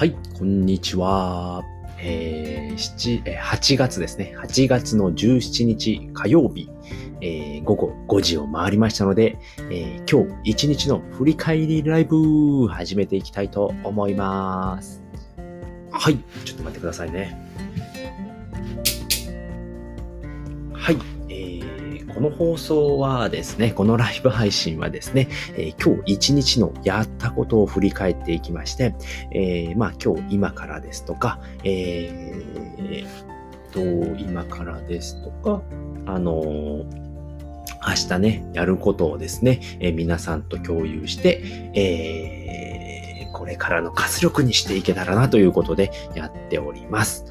はい、こんにちは。えー、7え8月ですね。8月の17日火曜日、えー、午後5時を回りましたので、えー、今日1日の振り返りライブ始めていきたいと思います。はい、ちょっと待ってくださいね。はい。この放送はですね、このライブ配信はですね、えー、今日一日のやったことを振り返っていきまして、えー、まあ今日今からですとか、えー、と、今からですとか、あのー、明日ね、やることをですね、えー、皆さんと共有して、えー、これからの活力にしていけたらなということでやっております。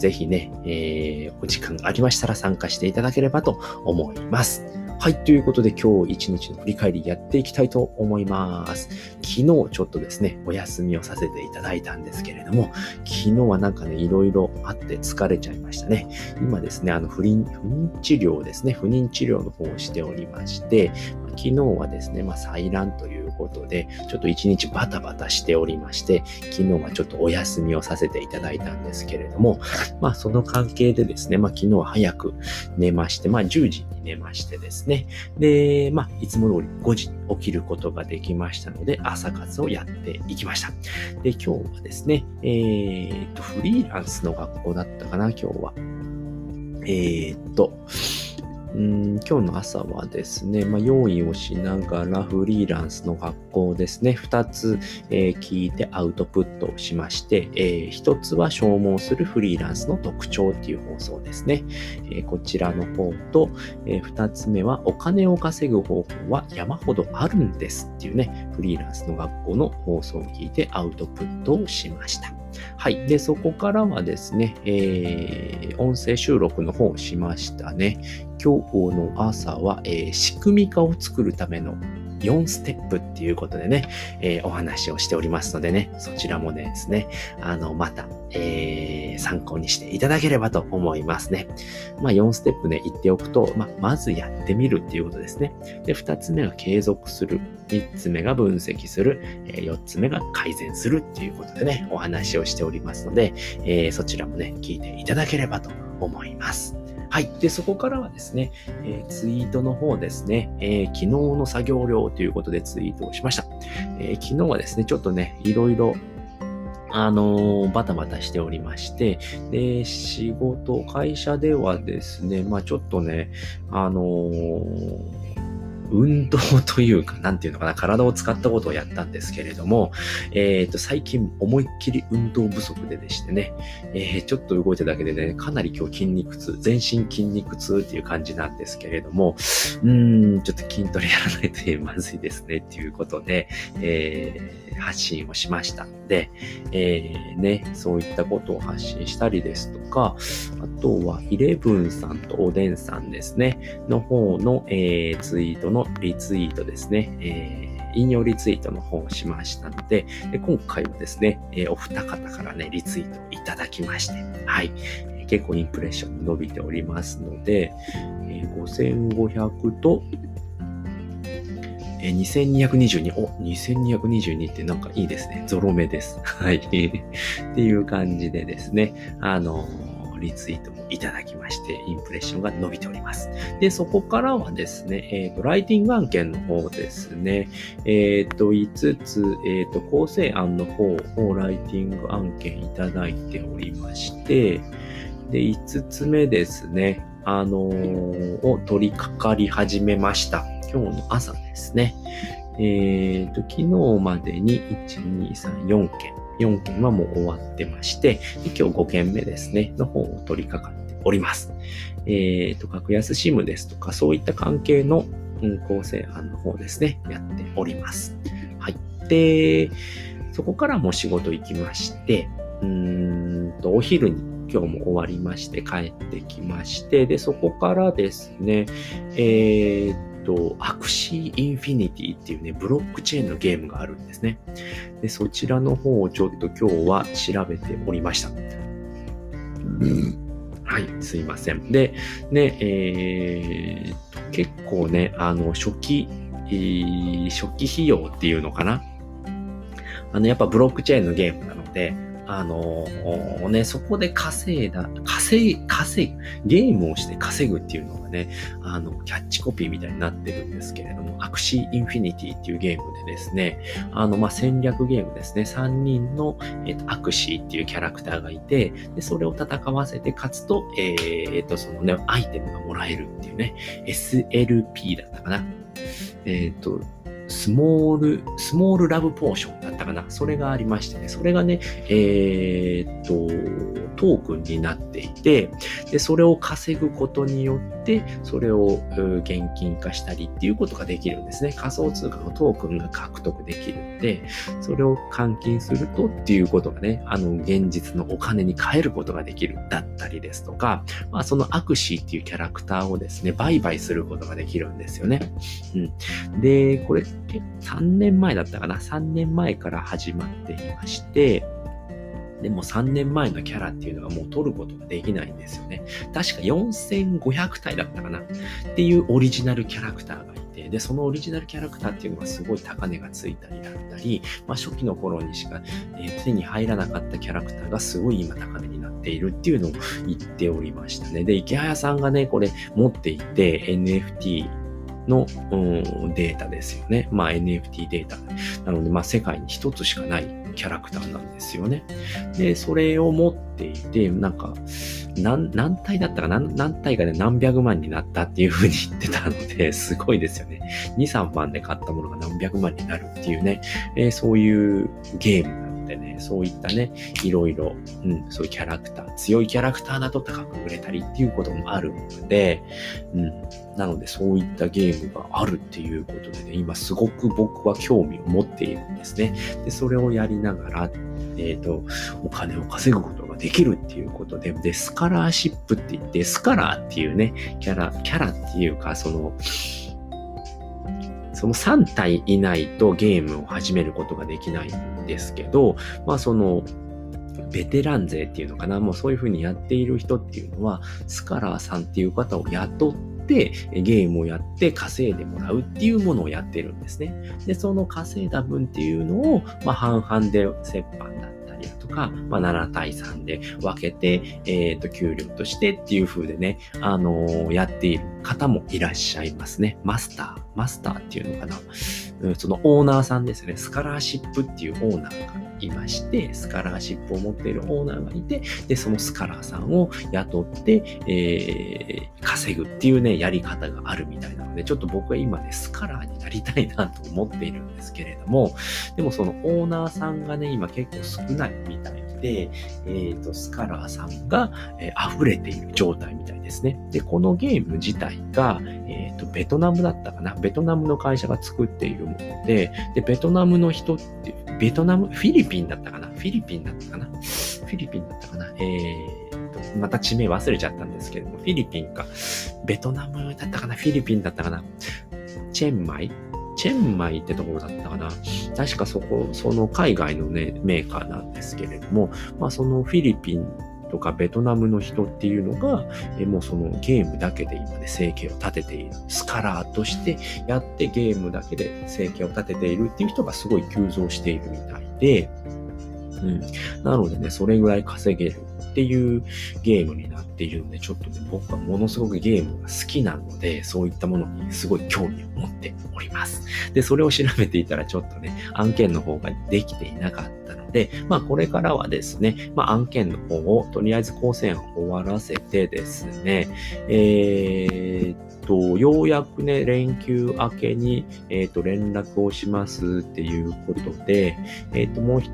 ぜひね、えー、お時間ありましたら参加していただければと思います。はい。ということで今日一日の振り返りやっていきたいと思います。昨日ちょっとですね、お休みをさせていただいたんですけれども、昨日はなんかね、いろいろあって疲れちゃいましたね。今ですね、あの不妊、不妊治療ですね、不妊治療の方をしておりまして、昨日はですね、まあ、採卵ということで、ちょっと一日バタバタしておりまして、昨日はちょっとお休みをさせていただいたんですけれども、まあその関係でですね、まあ昨日は早く寝まして、まあ10時に寝ましてですね、で、まあいつも通り5時に起きることができましたので、朝活をやっていきました。で、今日はですね、えー、っと、フリーランスの学校だったかな、今日は。えー、っと、うん今日の朝はですね、まあ、用意をしながらフリーランスの学校ですね、2つ、えー、聞いてアウトプットをしまして、えー、1つは消耗するフリーランスの特徴っていう放送ですね。えー、こちらの方と、え、2つ目はお金を稼ぐ方法は山ほどあるんですっていうね、フリーランスの学校の放送を聞いてアウトプットをしました。はい。で、そこからはですね、えー、音声収録の方をしましたね。今日の朝は、えー、仕組み化を作るための4ステップっていうことでね、えー、お話をしておりますのでね、そちらもですね、あの、また、えー、参考にしていただければと思いますね。まあ、4ステップね、言っておくと、まあ、まずやってみるっていうことですね。で、2つ目が継続する。3つ目が分析する。え、4つ目が改善するっていうことでね、お話をしておりますので、えー、そちらもね、聞いていただければと思います。はい。で、そこからはですね、えー、ツイートの方ですね、えー、昨日の作業量ということでツイートをしました。えー、昨日はですね、ちょっとね、いろいろあのバタバタしておりまして、で、仕事、会社ではですね、まあちょっとね、あのー運動というか、なんていうのかな、体を使ったことをやったんですけれども、えっ、ー、と、最近思いっきり運動不足ででしてね、えー、ちょっと動いただけでね、かなり今日筋肉痛、全身筋肉痛っていう感じなんですけれども、うーん、ちょっと筋トレやらないとまずいですねっていうことで、えー発信をしましたので、えー、ね、そういったことを発信したりですとか、あとは、イレブンさんとおでんさんですね、の方の、えー、ツイートののリツイートですね、えー引用リツイートの方をしましたので、で今回はですね、えー、お二方からね、リツイートいただきまして、はい。結構インプレッション伸びておりますので、えー、5500とえー、2222。お、2222ってなんかいいですね。ゾロ目です。はい。っていう感じでですね、あのリツイートもいただきまして、インプレッションが伸びております。で、そこからはですね、えっ、ー、と、ライティング案件の方ですね、えっ、ー、と、5つ、えっ、ー、と、構成案の方をライティング案件いただいておりまして、で、5つ目ですね、あの、を取り掛かり始めました。今日の朝ですね。えっ、と、昨日までに1、2、3、4件。4件はもう終わってまして、今日5件目ですね、の方を取り掛かっております。えっ、ー、と、格安 SIM ですとか、そういった関係の、構成案の方ですね、やっております。はい。で、そこからも仕事行きまして、うーんと、お昼に今日も終わりまして帰ってきまして、で、そこからですね、えー、と、 Axie Infinity っていうね、ブロックチェーンのゲームがあるんですね。で、そちらの方をちょっと今日は調べておりました。はい、すいません。で、ね、えー、と、結構ね、あの、初期、初期費用っていうのかなあの、やっぱブロックチェーンのゲームなので、あのー、ね、そこで稼いだ、稼い、稼ぐ、ゲームをして稼ぐっていうのがね、あの、キャッチコピーみたいになってるんですけれども、 Axie Infinity っていうゲームでですね、あの、まあ、戦略ゲームですね、3人の、えっ、と、 Axie っていうキャラクターがいて、で、それを戦わせて勝つと、えー、っと、そのね、アイテムがもらえるっていうね、SLP だったかな。えっ、と、スモール、スモールラブポーションだったかな。それがありましてね。それがね、えー、っと、トークンになっていて、で、それを稼ぐことによって、それを現金化したりっていうことができるんですね。仮想通貨のトークンが獲得できるんで、それを換金するとっていうことがね、あの、現実のお金に変えることができるだったりですとか、まあ、そのアクシーっていうキャラクターをですね、売買することができるんですよね。うん。で、これ、3年前だったかな ?3 年前から始まっていまして、でも3年前のキャラっていうのがもう取ることができないんですよね。確か4500体だったかなっていうオリジナルキャラクターがいて、で、そのオリジナルキャラクターっていうのがすごい高値がついたりだったり、まあ初期の頃にしか、え、手に入らなかったキャラクターがすごい今高値になっているっていうのを言っておりましたね。で、池早さんがね、これ持っていて NFT の、うん、データですよね。まあ NFT データ。なので、まあ世界に一つしかないキャラクターなんですよね。で、それを持っていて、なんか、何、何体だったか何、何体かで何百万になったっていう風に言ってたので、すごいですよね。2、3万で買ったものが何百万になるっていうね、えー、そういうゲームでね、そういったね、いろいろ、うん、そういうキャラクター、強いキャラクターだと高く売れたりっていうこともあるので、うん、なのでそういったゲームがあるっていうことでね、今すごく僕は興味を持っているんですね。で、それをやりながら、えっ、ー、と、お金を稼ぐことができるっていうことで、で、スカラーシップって言って、スカラーっていうね、キャラ、キャラっていうか、その、その3体いないとゲームを始めることができないんですけど、まあその、ベテラン勢っていうのかな、もうそういうふうにやっている人っていうのは、スカラーさんっていう方を雇って、ゲームをやって稼いでもらうっていうものをやってるんですね。で、その稼いだ分っていうのを、まあ、半々で折半だっリアとか、まあ、7対3で分けて、えっ、ー、と、給料としてっていう風でね、あのー、やっている方もいらっしゃいますね。マスター、マスターっていうのかな。うん、そのオーナーさんですね。スカラーシップっていうオーナーがいまして、スカラーシップを持っているオーナーがいて、で、そのスカラーさんを雇って、えー、稼ぐっていうね、やり方があるみたいなので、ちょっと僕は今ね、スカラーになりたいなと思っているんですけれども、でもそのオーナーさんがね、今結構少ないみたいで、えっ、ー、と、スカラーさんが、えー、溢れている状態みたいですね。で、このゲーム自体が、えっ、ー、と、ベトナムだったかな？ベトナムの会社が作っているもので、で、ベトナムの人って、ベトナム、フィリピンだったかな？フィリピンだったかな？フィリピンだったかな？えー、と、また地名忘れちゃったんですけれども、フィリピンか、ベトナムだったかな？フィリピンだったかな？チェンマイ？チェンマイってところだったかな？確かそこ、その海外のね、メーカーなんですけれども、まあそのフィリピンとかベトナムの人っていうのが、えもうそのゲームだけで今ね、生計を立てている。スカラーとしてやってゲームだけで生計を立てているっていう人がすごい急増しているみたいで、うん。なのでね、それぐらい稼げるっていうゲームになっているので、ちょっとね、僕はものすごくゲームが好きなので、そういったものにすごい興味を持っております。で、それを調べていたらちょっとね、案件の方ができていなかったので、まあこれからはですね、まあ案件の方をとりあえず構成を終わらせてですね、えー、と、ようやくね、連休明けに、えっ、ー、と、連絡をしますっていうことで、えっ、ー、と、もう一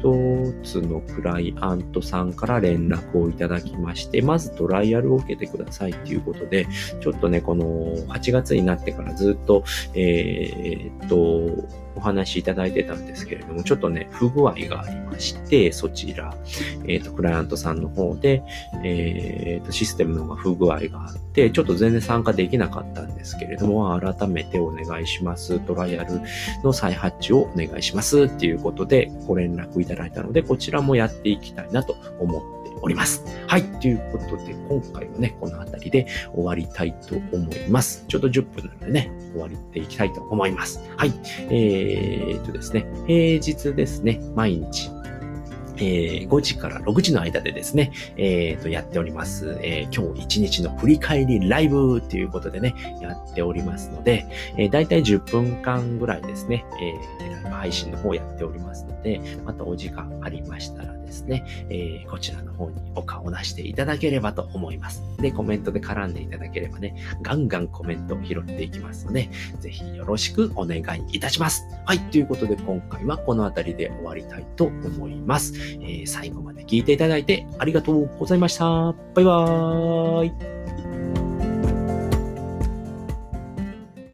つのクライアントさんから連絡をいただきまして、まずトライアルを受けてくださいっていうことで、ちょっとね、この8月になってからずっと、えっ、と、お話しいただいてたんですけれども、ちょっとね、不具合がありまして、そちら、えっ、と、クライアントさんの方で、えっ、と、システムの方が不具合があって、ちょっと全然参加できなかったんですけれども、改めてお願いします。トライアルの再発注をお願いしますっていうことでご連絡いただいたので、こちらもやっていきたいなと思っております。はい。ということで、今回はね、この辺りで終わりたいと思います。ちょうど10分なのでね、終わりていきたいと思います。はい。えー、っとですね、平日ですね、毎日えー、5時から6時の間でですね、えー、と、やっております、えー、今日1日の振り返りライブということでね、やっておりますので、えー、だいたい10分間ぐらいですね、えー、ライブ配信の方やっておりますので、またお時間ありましたらねですね、えー、こちらの方にお顔を出していただければと思います。で、コメントで絡んでいただければね、ガンガンコメントを拾っていきますので、ぜひよろしくお願いいたします。はい、ということで今回はこの辺りで終わりたいと思います。えー、最後まで聞いていただいてありがとうございました。バイバーイ。